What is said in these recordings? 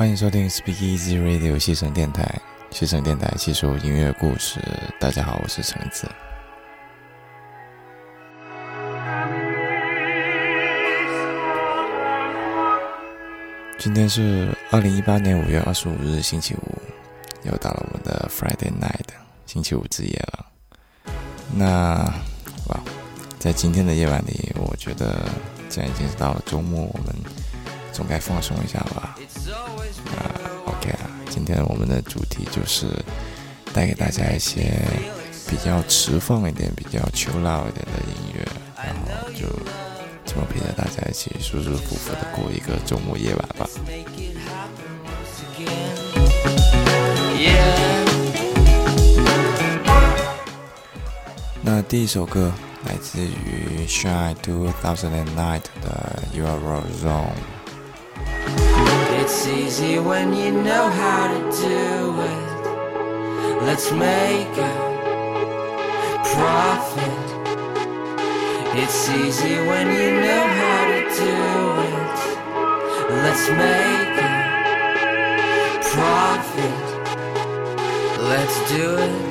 欢迎收听 Speak Easy Radio 西城电台，西城电台细说音乐故事。大家好，我是橙子。今天是二零一八年五月二十五日星期五，又到了我们的 Friday Night 星期五之夜了。那哇，在今天的夜晚里，我觉得既然已经到了周末，我们总该放松一下吧。OK 啊，今天我们的主题就是带给大家一些比较迟放一点、比较秋老一点的音乐，然后就这么陪着大家一起舒舒服服的过一个周末夜晚吧。那第一首歌来自于 Shine Two Thousand and Nine 的 Your Zone。It's easy when you know how to do it. Let's make a profit. It's easy when you know how to do it. Let's make a profit. Let's do it.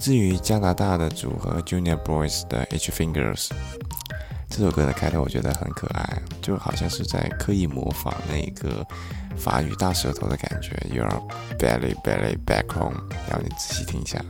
至于加拿大的组合 Junior Boys 的 H Fingers，这首歌的开头我觉得很可爱，就好像是在刻意模仿那个法语大舌头的感觉。You're belly belly back home，然后你仔细听一下。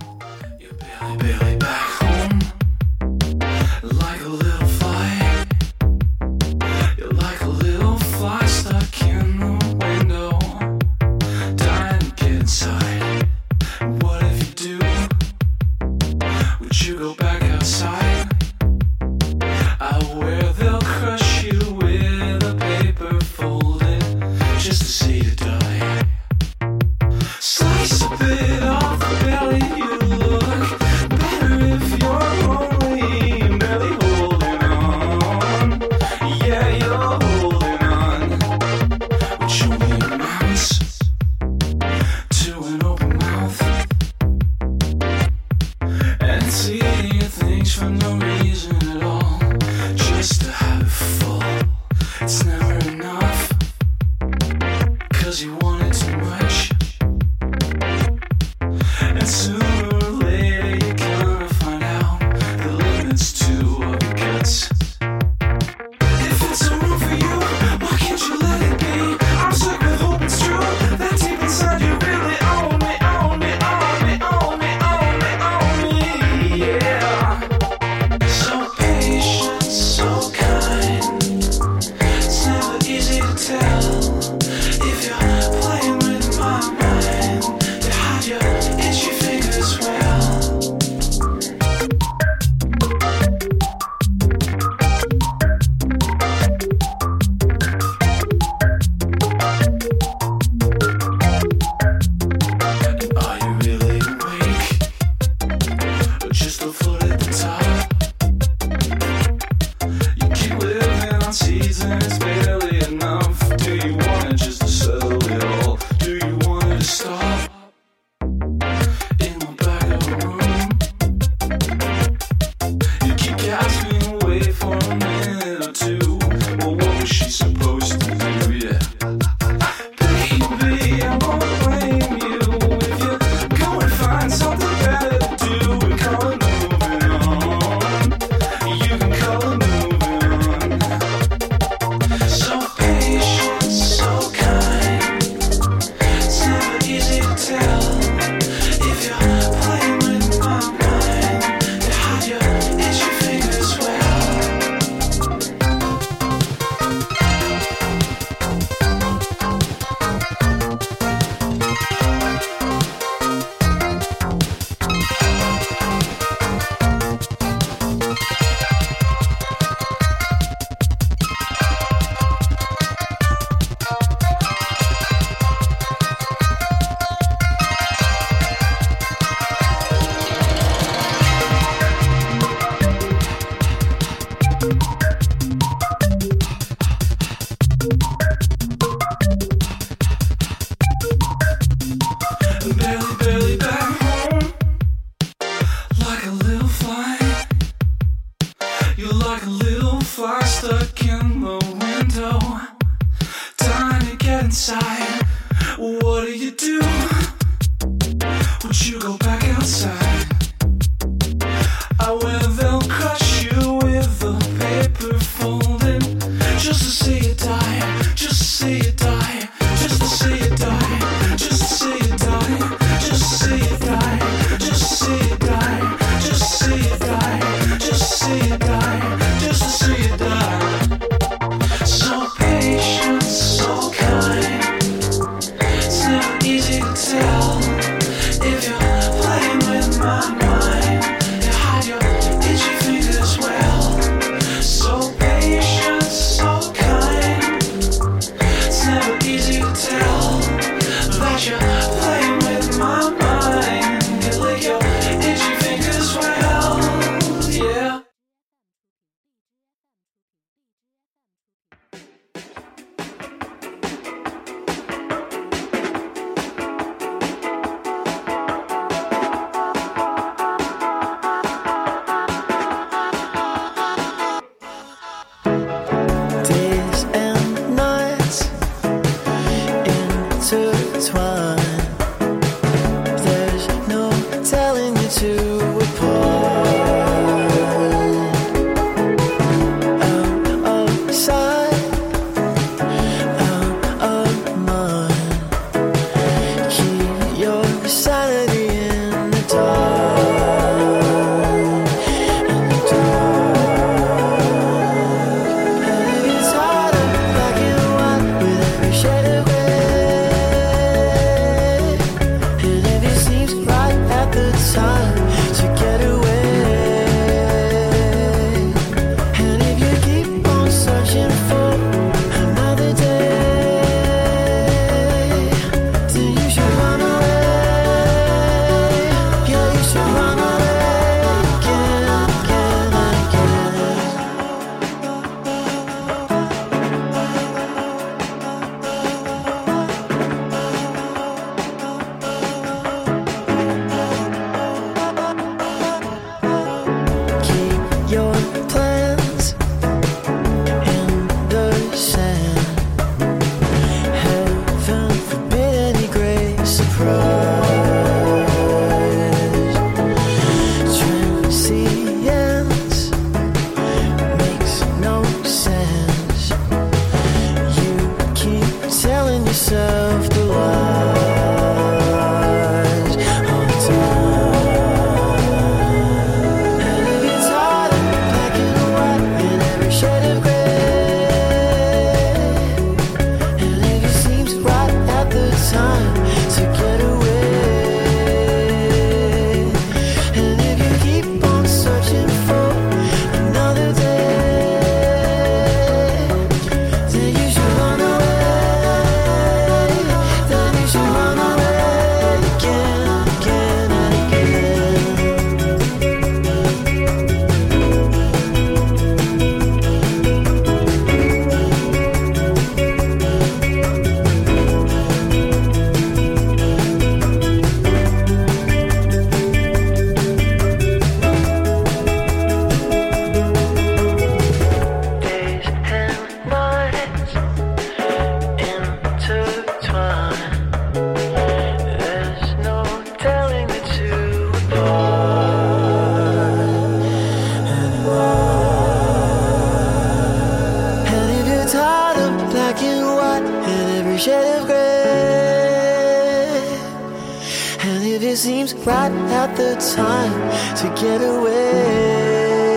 it seems right at the time to get away.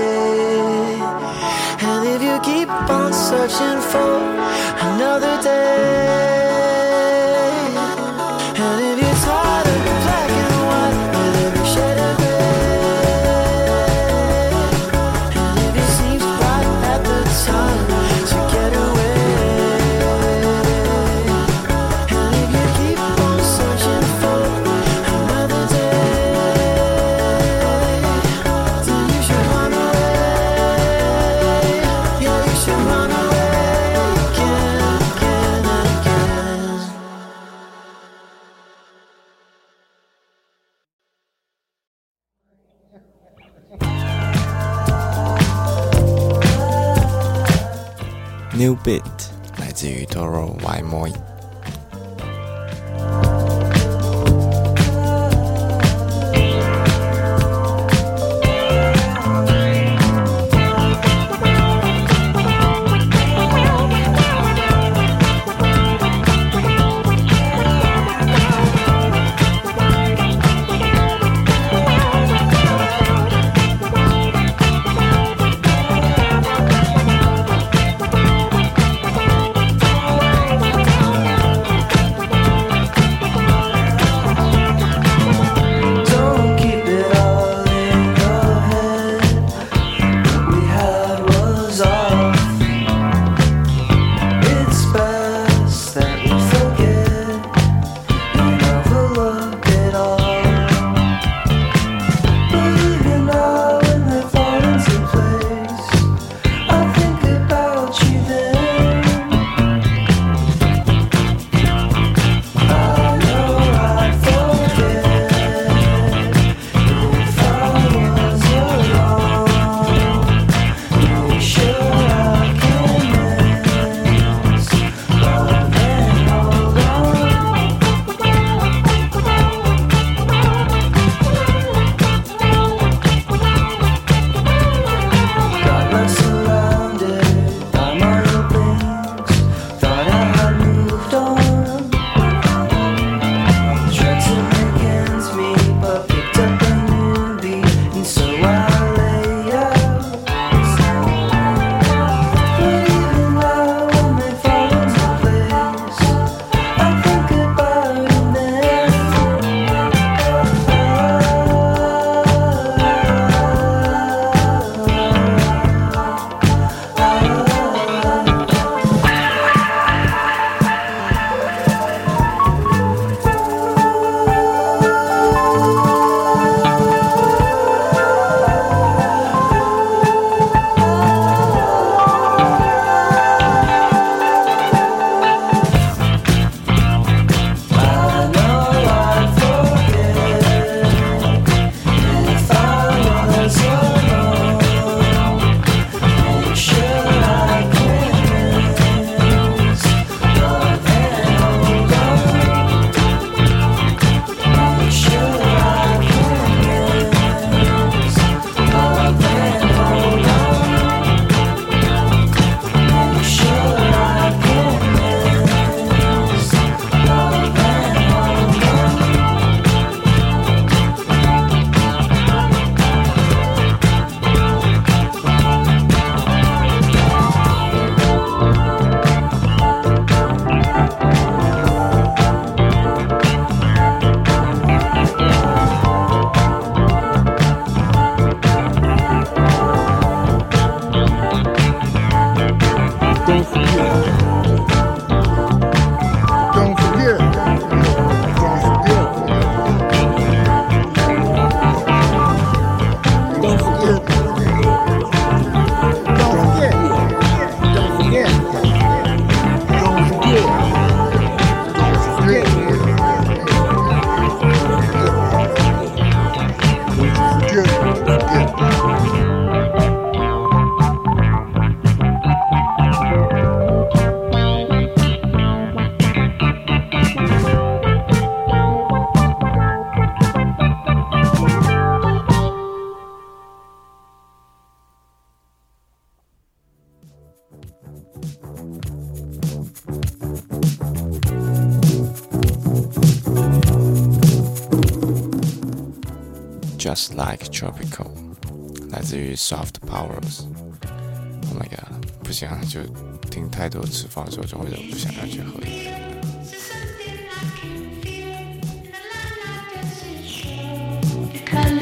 And if you keep on searching for another day. New Beat，来自于 Toro Y Moi。Just Like Tropical，来自于 Soft Powers。Oh my god，不行啊，就听太多次放的时候，就会忍不想要去喝一点。 Colors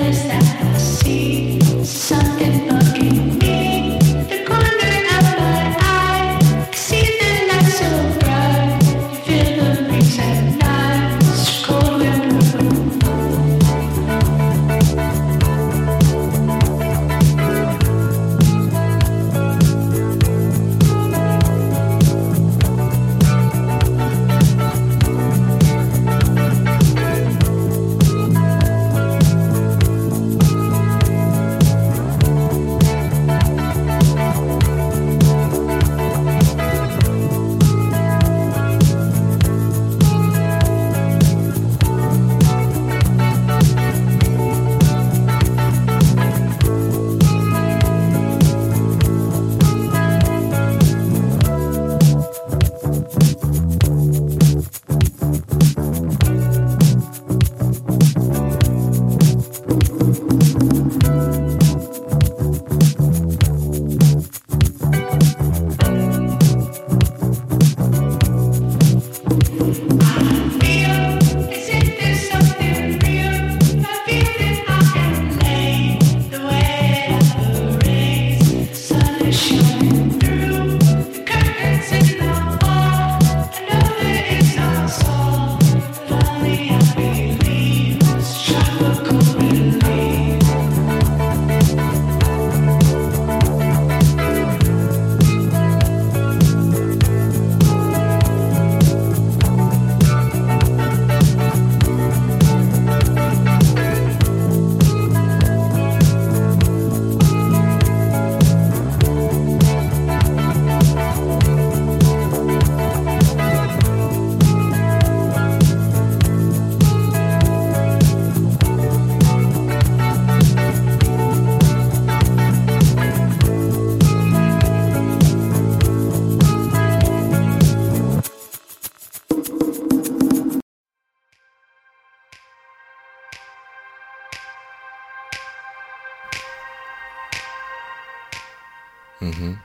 嗯哼，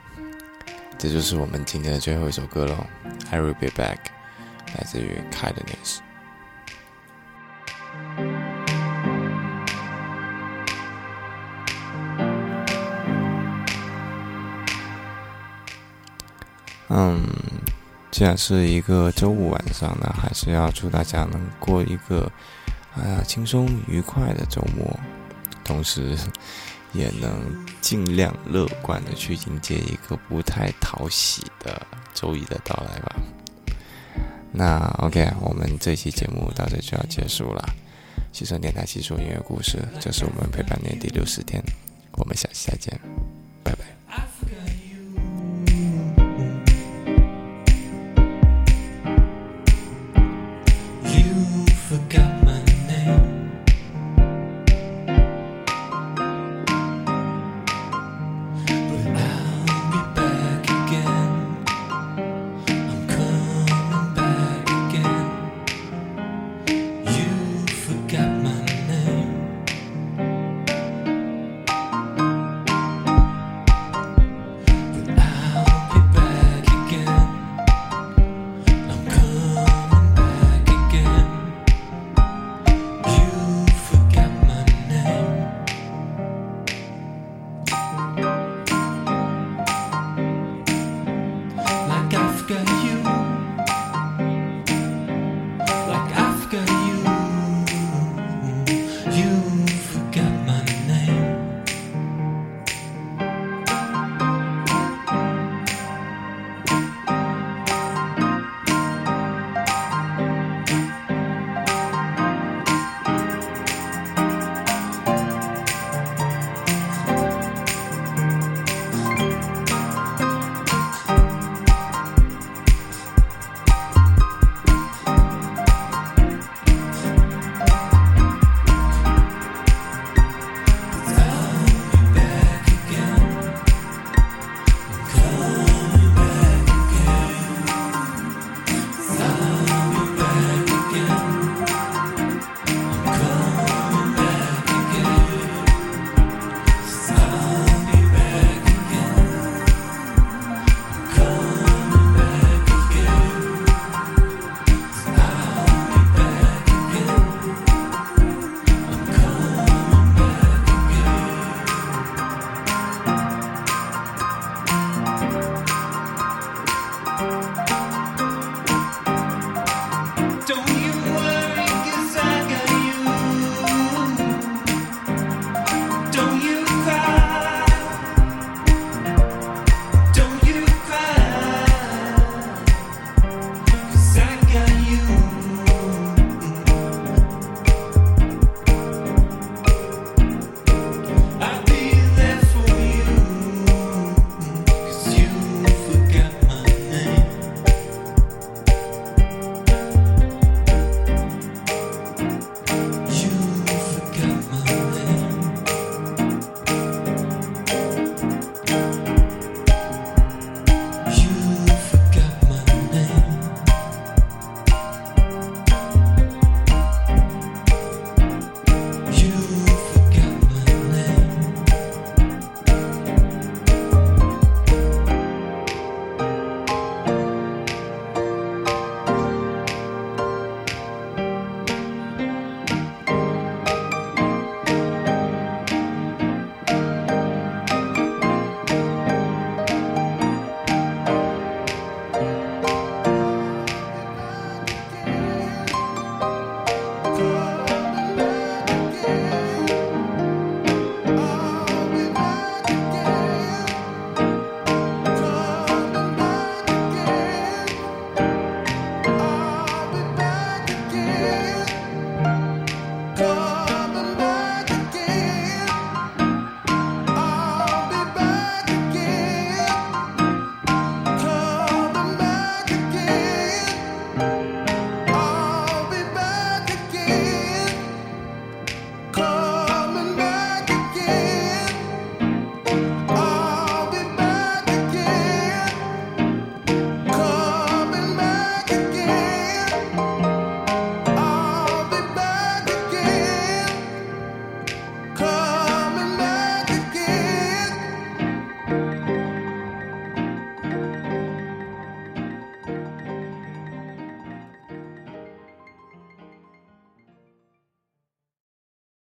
这就是我们今天的最后一首歌喽，《I Will Be Back》，来自于 Kindness。嗯，既然是一个周五晚上呢，还是要祝大家能过一个啊轻松愉快的周末，同时也能尽量乐观的去迎接一个不太讨喜的周一的到来吧。那 OK，我们这期节目到这就要结束了。西城电台细说音乐故事，这是我们陪伴你的第六十天，我们下期再见，